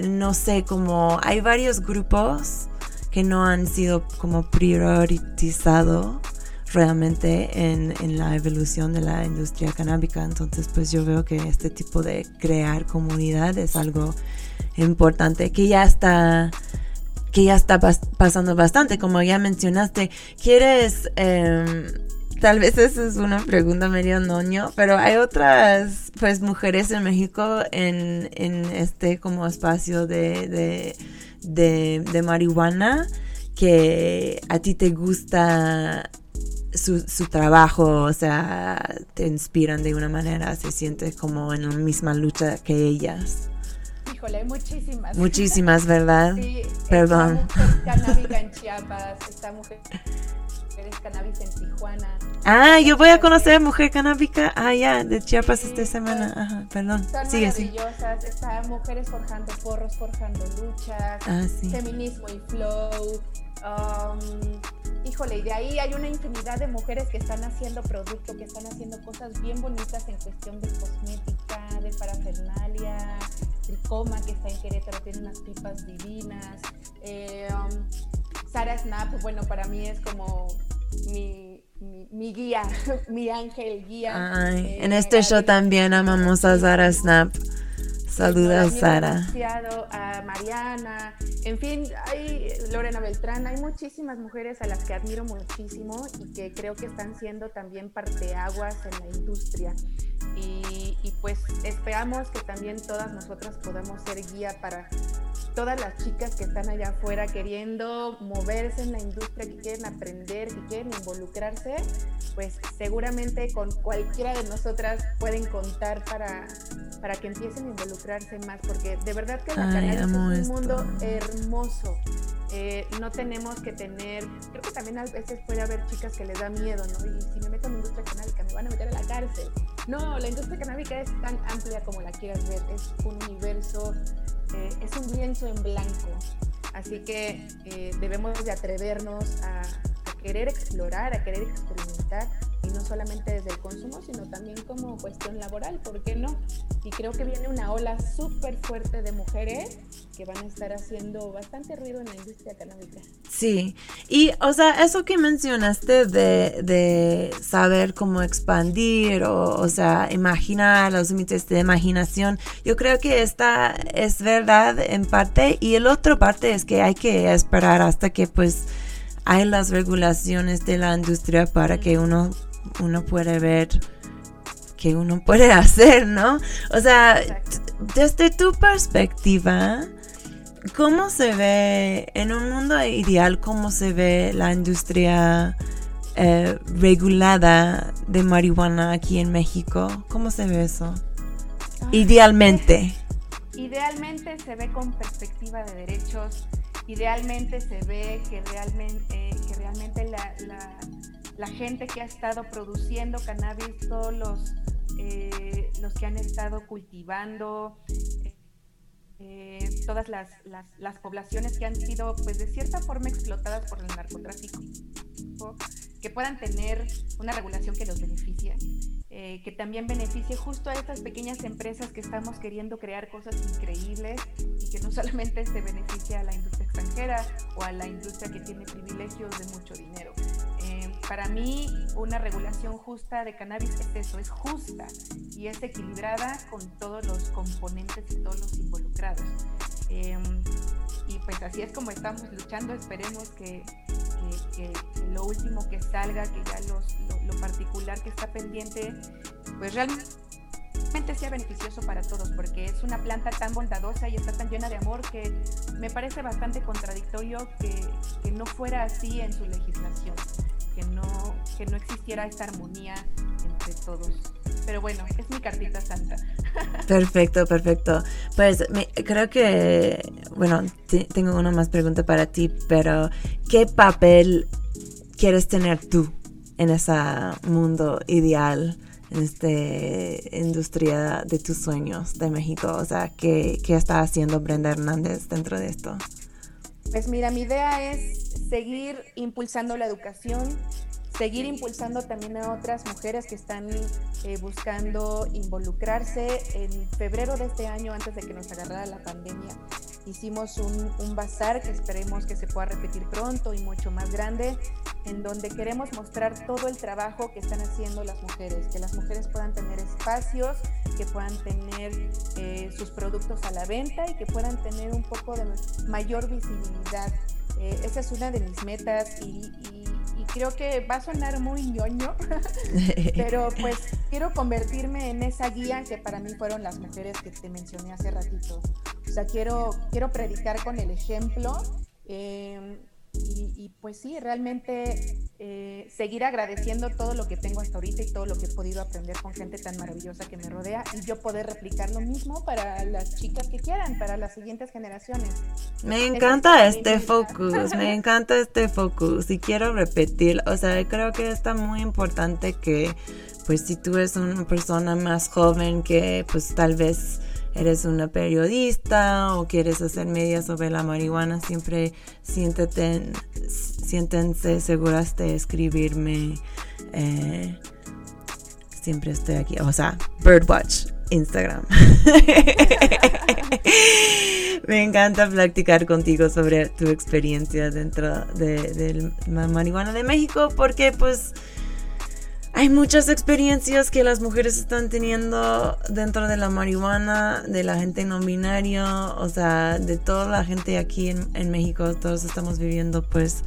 no sé, como hay varios grupos que no han sido como priorizado realmente en, en, la evolución de la industria canábica. Entonces, pues yo veo que este tipo de crear comunidad es algo importante que ya está que ya está pasando bastante, como ya mencionaste. ¿Quieres, em, tal vez esa es una pregunta medio noño, pero hay otras, pues, mujeres en México en, en este como espacio de, de, de, marihuana que a ti te gusta su, su, trabajo, o sea, te inspiran de una manera, se siente como en la misma lucha que ellas. Híjole, muchísimas. Muchísimas, ¿verdad? Sí, Perdón. Canábica en Chiapas, esta mujer mujeres cannabis en Tijuana. Ah, yo voy a conocer Mujer Canábica. Ah, ya, de Chiapas esta semana. Ajá, perdón. Son Sigue, sí. maravillosas. Está Mujeres Forjando Porros, Forjando Luchas. Ah, sí. Feminismo y Flow. Um, híjole, y de ahí hay una infinidad de mujeres que están haciendo producto, que están haciendo cosas bien bonitas en cuestión de cosmética, de parafernalia. Tricoma, que está en Querétaro, tiene unas pipas divinas. Eh, um, Sara Snap, bueno, para mí es como mi, mi, mi guía, mi ángel guía. Ay, Eh, en este show también amamos a Sara Snap. También Sara. demasiado a Mariana, en fin, hay Lorena Beltrán, hay muchísimas mujeres a las que admiro muchísimo y que creo que están siendo también parteaguas en la industria. Y, y pues esperamos que también todas nosotras podamos ser guía para todas las chicas que están allá afuera queriendo moverse en la industria, que quieren aprender, que quieren involucrarse, pues seguramente con cualquiera de nosotras pueden contar para, para que empiecen a involucrarse más, porque de verdad que la Ay, es un esto. mundo hermoso. Eh, no tenemos que tener, creo que también a veces puede haber chicas que les da miedo, ¿no? Y si me meto en la industria canábica, me van a meter a la cárcel. No, la industria canábica es tan amplia como la quieras ver, es un universo, eh, es un lienzo en blanco. Así que eh, debemos de atrevernos a, a querer explorar, a querer experimentar, y no solamente desde el consumo, sino también como cuestión laboral, ¿por qué no? Y creo que viene una ola súper fuerte de mujeres que van a estar haciendo bastante ruido en la industria canábica. Sí, y o sea, eso que mencionaste de, de saber cómo expandir o, o sea, imaginar los límites de imaginación, yo creo que esta es verdad en parte y el otro parte es que hay que esperar hasta que pues hay las regulaciones de la industria para que uno, uno puede ver que uno puede hacer, ¿no? O sea, desde tu perspectiva, ¿Cómo se ve en un mundo ideal, cómo se ve la industria eh, regulada de marihuana aquí en México? ¿Cómo se ve eso? Idealmente. Idealmente se ve con perspectiva de derechos, idealmente se ve que realmente, que realmente la, la- la gente que ha estado produciendo cannabis, todos los, eh, los que han estado cultivando, eh, todas las, las- las poblaciones que han sido, pues de cierta forma, explotadas por el narcotráfico, que puedan tener una regulación que los beneficie, eh, que también beneficie justo a estas pequeñas empresas que estamos queriendo crear cosas increíbles y que no solamente se beneficie a la industria extranjera o a la industria que tiene privilegios de mucho dinero. Eh, para mí, una regulación justa de cannabis es eso, es justa y es equilibrada con todos los componentes y todos los involucrados. Y pues así es como estamos luchando, esperemos que, que- lo último que salga, que ya lo, lo particular que está pendiente, pues realmente sea beneficioso para todos, porque es una planta tan bondadosa y está tan llena de amor que me parece bastante contradictorio que, que no fuera así en su legislación, que no, que no existiera esta armonía entre todos. Pero bueno, es mi cartita santa. Perfecto, perfecto. Pues me- creo que, bueno, te- tengo una más pregunta para ti, pero ¿qué papel quieres tener tú en ese mundo ideal, en esta industria de tus sueños de México? O sea, ¿qué, qué está haciendo Brenda Hernández dentro de esto? Pues mira, mi idea es seguir impulsando la educación, seguir impulsando también a otras mujeres que están eh, buscando involucrarse. En febrero de este año, antes de que nos agarrara la pandemia, hicimos un, un bazar que esperemos que se pueda repetir pronto y mucho más grande, en donde queremos mostrar todo el trabajo que están haciendo las mujeres, que las mujeres puedan tener espacios, que puedan tener eh, sus productos a la venta y que puedan tener un poco de mayor visibilidad. Eh, esa es una de mis metas y, y- creo que va a sonar muy ñoño, pero pues quiero convertirme en esa guía que para mí fueron las mujeres que te mencioné hace ratito. O sea, quiero, quiero predicar con el ejemplo eh, y, y, pues sí, realmente eh, seguir agradeciendo todo lo que tengo hasta ahorita y todo lo que he podido aprender con gente tan maravillosa que me rodea y yo poder replicar lo mismo para las chicas que quieran, para las siguientes generaciones. Me encanta este focus, me encanta este focus y quiero repetir, o sea, creo que está muy importante que pues si tú eres una persona más joven que pues tal vez eres una periodista o quieres hacer media sobre la marihuana, siempre siéntete, siéntense seguras de escribirme. Eh, siempre estoy aquí, o sea, Birdwatch, Instagram. Me encanta platicar contigo sobre tu experiencia dentro de, la marihuana de México porque pues hay muchas experiencias que las mujeres están teniendo dentro de la marihuana, de la gente no binario, o sea, de toda la gente aquí en, México, todos estamos viviendo pues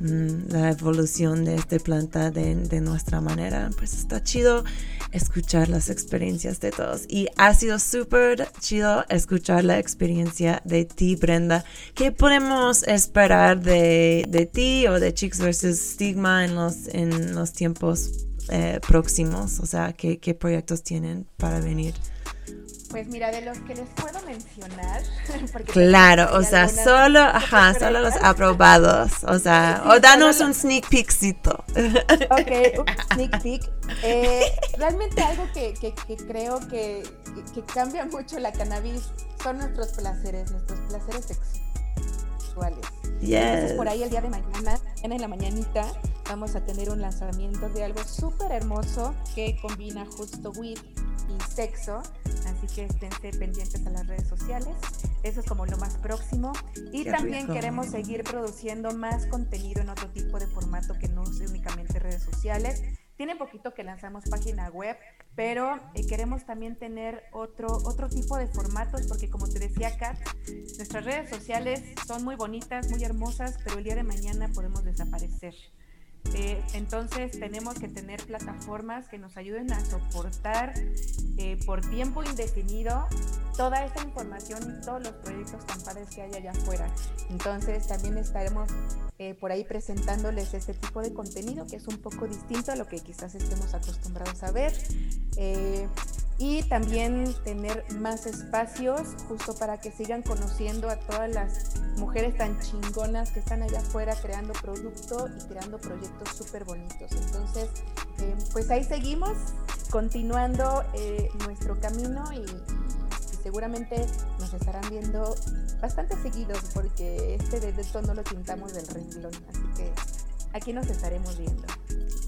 mm, la evolución de esta planta de, de, nuestra manera. Pues está chido escuchar las experiencias de todos. Y ha sido súper chido escuchar la experiencia de ti, Brenda. ¿Qué podemos esperar de, de ti o de Chicks vs. Stigma en los, en los tiempos eh, próximos? O sea, ¿qué, ¿qué, proyectos tienen para venir? Pues mira, de los que les puedo mencionar. claro, o sea, solo, ajá, solo los aprobados. O sea, o danos un sneak peekcito. Ok, un sneak peek. Eh, realmente algo que, que, que creo que, que, cambia mucho la cannabis son nuestros placeres, nuestros placeres sexuales. Yes. por ahí el día de mañana, en la mañanita, vamos a tener un lanzamiento de algo súper hermoso que combina justo weed y sexo. Así que esténse pendientes a las redes sociales. Eso es como lo más próximo. Y también queremos seguir produciendo más contenido en otro tipo de formato que no sea únicamente redes sociales. Tiene poquito que lanzamos página web, pero eh, queremos también tener otro, otro tipo de formatos, porque como te decía Kat, nuestras redes sociales son muy bonitas, muy hermosas, pero el día de mañana podemos desaparecer. Eh, entonces tenemos que tener plataformas que nos ayuden a soportar eh, por tiempo indefinido toda esta información y todos los proyectos tan que hay allá afuera. Entonces también estaremos eh, por ahí presentándoles este tipo de contenido que es un poco distinto a lo que quizás estemos acostumbrados a ver y también tener más espacios justo para que sigan conociendo a todas las mujeres tan chingonas que están allá afuera creando producto y creando proyectos súper bonitos. Entonces, eh, pues ahí seguimos continuando eh, nuestro camino y, seguramente nos estarán viendo bastante seguidos porque este de esto no lo pintamos del renglón. Así que aquí nos estaremos viendo.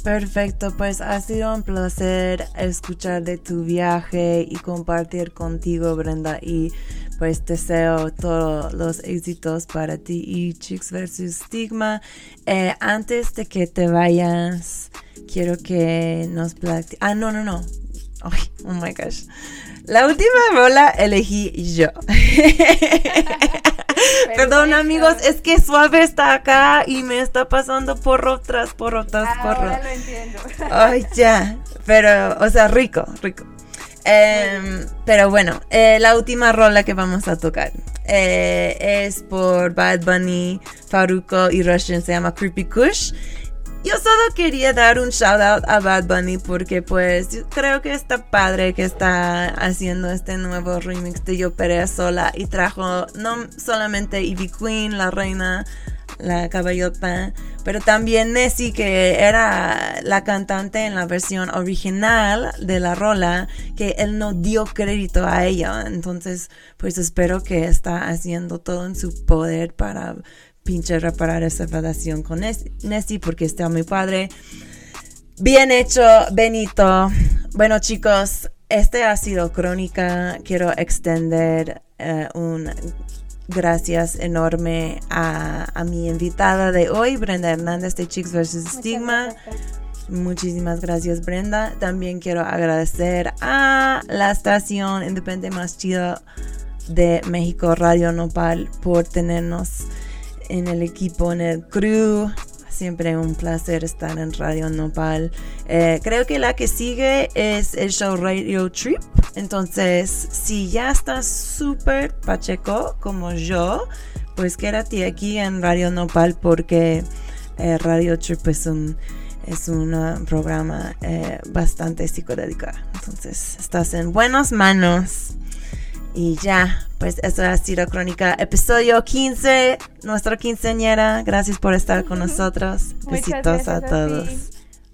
Perfecto, pues ha sido un placer escuchar de tu viaje y compartir contigo, Brenda, y pues deseo todos los éxitos para ti y Chicks vs. Stigma. Eh, antes de que te vayas, quiero que nos platiques. Ah, no, no, no. oh my gosh. La última rola elegí yo. Perdón amigos, es que Suave está acá y me está pasando porro tras porro tras ah, porro. Ahora lo entiendo. Ay, ya. Pero, o sea, rico, rico. Em, pero bueno, eh, la última rola que vamos a tocar eh, es por Bad Bunny, Faruko y Russian, se llama Creepy Kush. Yo solo quería dar un shout out a Bad Bunny porque pues creo que está padre que está haciendo este nuevo remix de Yo Perea Sola y trajo no solamente Ivy Queen, la reina, la caballota, pero también Nessie que era la cantante en la versión original de la rola que él no dio crédito a ella. Entonces pues espero que está haciendo todo en su poder para pinche reparar esa relación con Nessie porque está muy padre. Bien hecho, Benito. Bueno, chicos, este ha sido Crónica. Quiero extender eh, un gracias enorme a, a, mi invitada de hoy, Brenda Hernández de Chicks vs. Stigma. Muchísimas gracias, Brenda. También quiero agradecer a la estación independiente más chida de México, Radio Nopal, por tenernos en el equipo, en el crew. Siempre un placer estar en Radio Nopal. Eh, creo que la que sigue es el show Radio Trip. Entonces, si ya estás súper pacheco como yo, pues quédate aquí en Radio Nopal porque eh, Radio Trip es un, es un programa eh, bastante psicodélico. Entonces, estás en buenas manos. Y ya, Pues eso ha sido Crónica, episodio 15, nuestra quinceañera. Gracias por estar con nosotros. Besitos a a todos.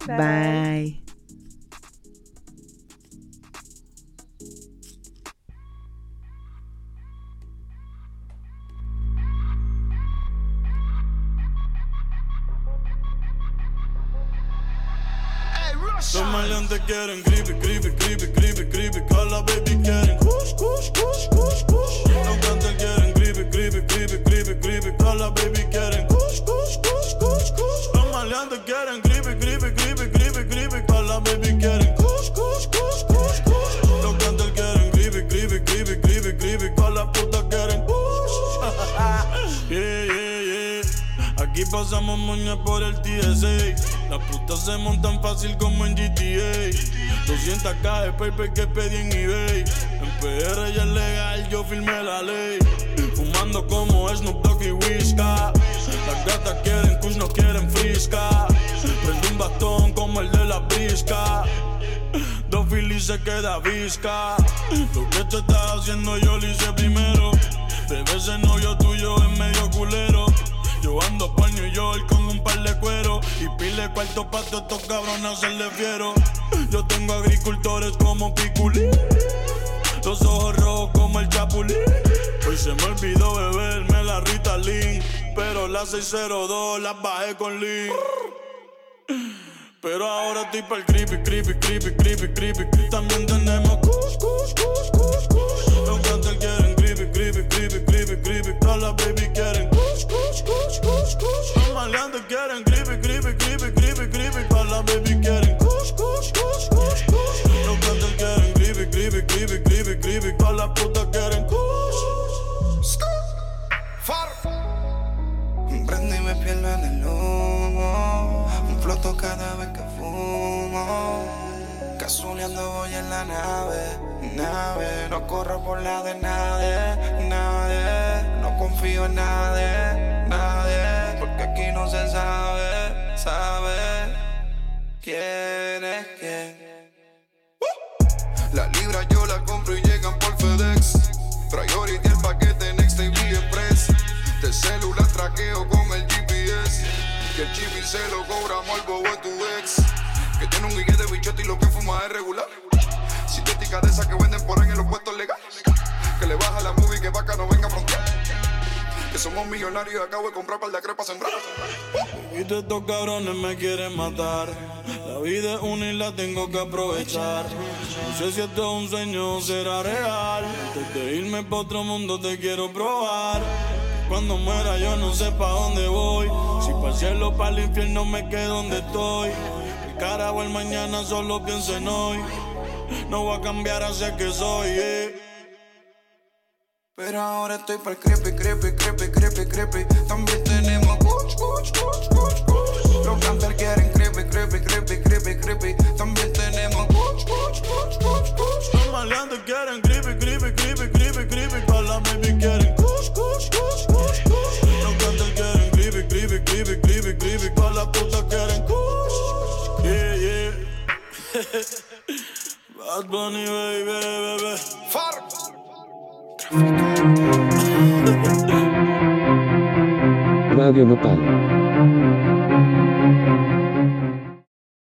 Bye. Los maleantes quieren creepy, creepy, creepy, creepy, creepy. Call baby quieren kush, kush, kush. Los cantantes quieren creepy, creepy, creepy, creepy, creepy. Call baby quieren kush, kush, kush. Los maleantes quieren creepy, creepy, creepy, creepy, creepy. Call baby quieren kush, kush, kush. Los cantantes quieren creepy, creepy, creepy, creepy, creepy. Call la puta quieren yeah, yeah, yeah. Aquí pasamos moña por el TSA. Las putas se montan fácil como en GTA. 200k de paper que pedí en eBay. PR ya es legal, yo firmé la ley. Fumando como Snoop Dogg y Whisca. Las gatas quieren kush, no quieren frisca. Prende un bastón como el de la brisca. Dos filis se queda visca. Lo que tú estás haciendo yo lo hice primero. Bebé ese novio tuyo es medio culero. Yo ando por New York con un par de cuero y pile cuarto pa' todos estos cabrones hacerle fiero. Yo tengo agricultores como Piculín, los ojos rojos como el Chapulín. Hoy se me olvidó beberme la Ritalin, pero la 602 la bajé con Lean. Pero ahora estoy pa'l creepy, creepy, creepy, creepy, creepy. También tenemos kush, kush, kush, kush, kush. Los cantantes quieren creepy, creepy, creepy, creepy, creepy. Todas las baby quieren kush, kush, kush, kush, kush. Los maleantes quieren creepy, creepy, creepy, creepy, creepy. Todas las baby Prendo y me pierdo en el humo. Un floto cada vez que fumo. Casuleando voy en la nave, nave. No corro por la de nadie, nadie. No confío en nadie, nadie. Porque aquí no se sabe, sabe. ¿Quién es quién? La libra yo la compro y llegan por FedEx. Priority celular traqueo con el GPS. Que el chip y se lo cobramos al bobo tu ex. Que tiene un guille de bichote y lo que fuma es regular. Sintética de esas que venden por ahí en los puestos legales. Que le baja la movie que vaca no venga a frontear. Que somos millonarios y acabo de comprar par de crepas sembrar. Y de estos cabrones me quieren matar. La vida es una y la tengo que aprovechar. No sé si esto es un sueño o será real. Antes de irme pa' otro mundo te quiero probar. Cuando muera yo no sé pa' dónde voy. Si pa' el cielo pa' el infierno me quedo donde estoy. El carajo el mañana solo pienso en hoy. No voy a cambiar hacia que soy. eh. Pero ahora estoy para el creepy, creepy, creepy, creepy, creepy. También tenemos kuch, kuch, kuch, kuch, kuch. Los cantantes quieren creepy, creepy, creepy, creepy, creepy. También tenemos kuch, kuch, kuch, kuch, kuch. Los maleantes quieren creepy, creepy, creepy, creepy, creepy. Con la baby quieren Los cantantes quieren creepy, creepy, creepy, creepy, creepy. Con la puta quieren kush. Yeah, yeah. Bad Bunny, baby, baby. Far. Radio Nopal.